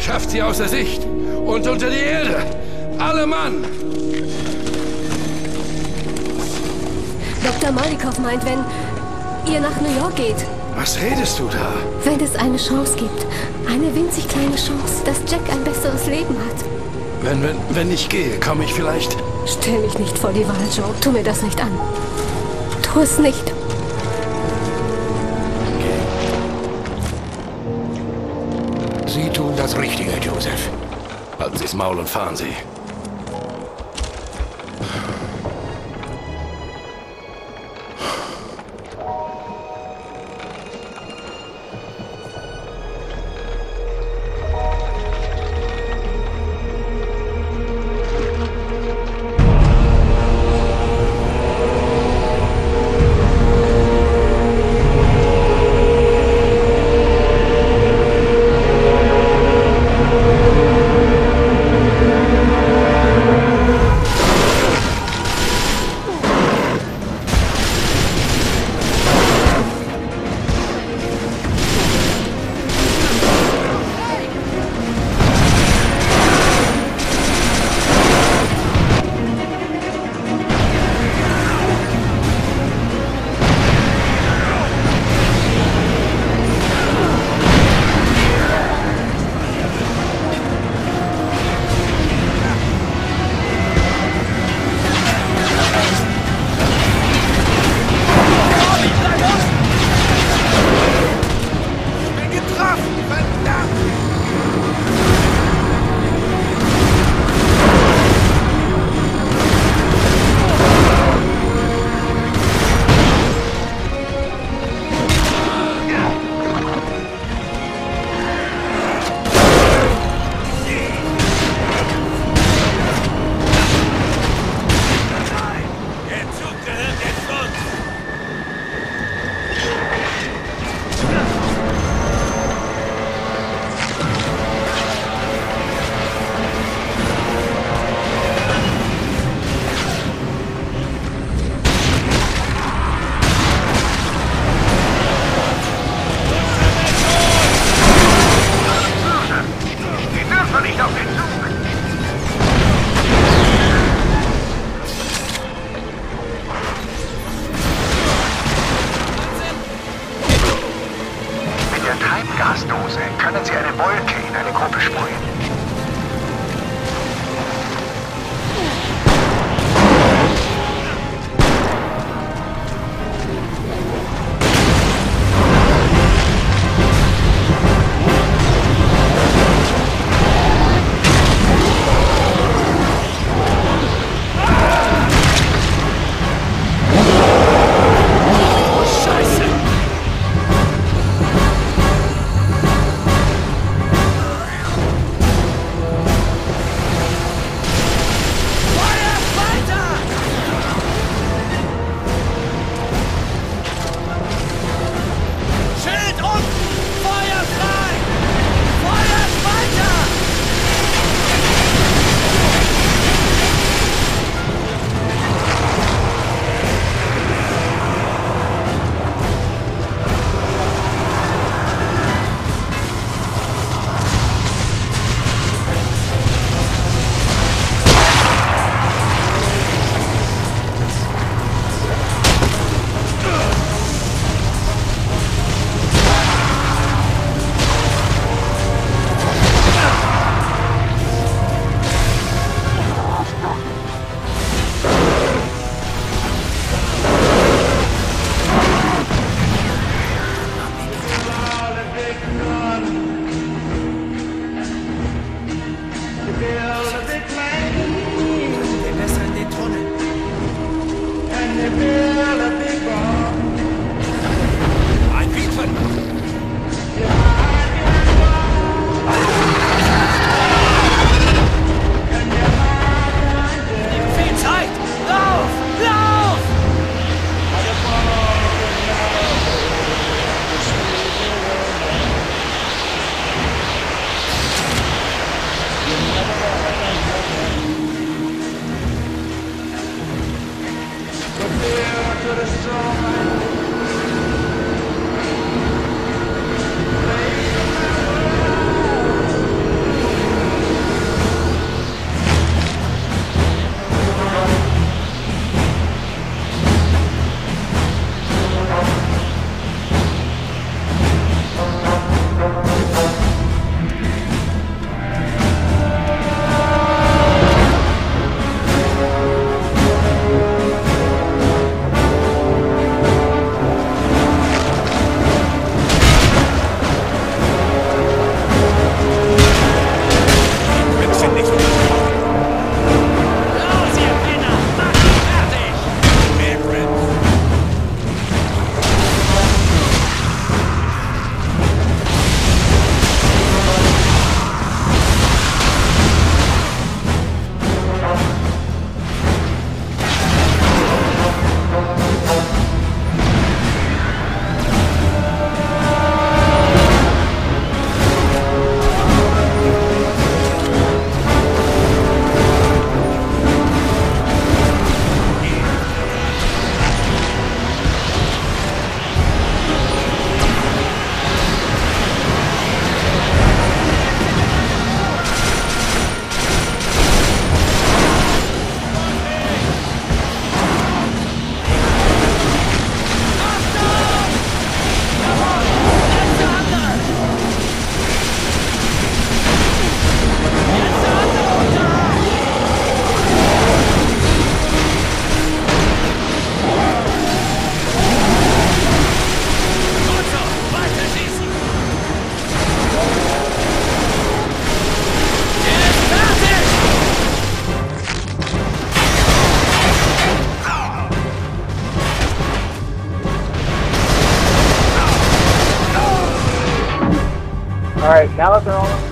Schafft sie außer Sicht und unter die Erde. Alle Mann! Dr. Malikow meint, wenn ihr nach New York geht, Was redest du da? wenn es eine Chance gibt, eine winzig kleine Chance, dass Jack ein besseres Leben hat. Wenn, wenn, wenn ich gehe, komme ich vielleicht. Stell mich nicht vor die Wahl, Joe. Tu mir das nicht an. Tu es nicht. Sie tun das Richtige, Joseph. Halten Sie's Maul und fahren Sie. coração. Alright, now that they're all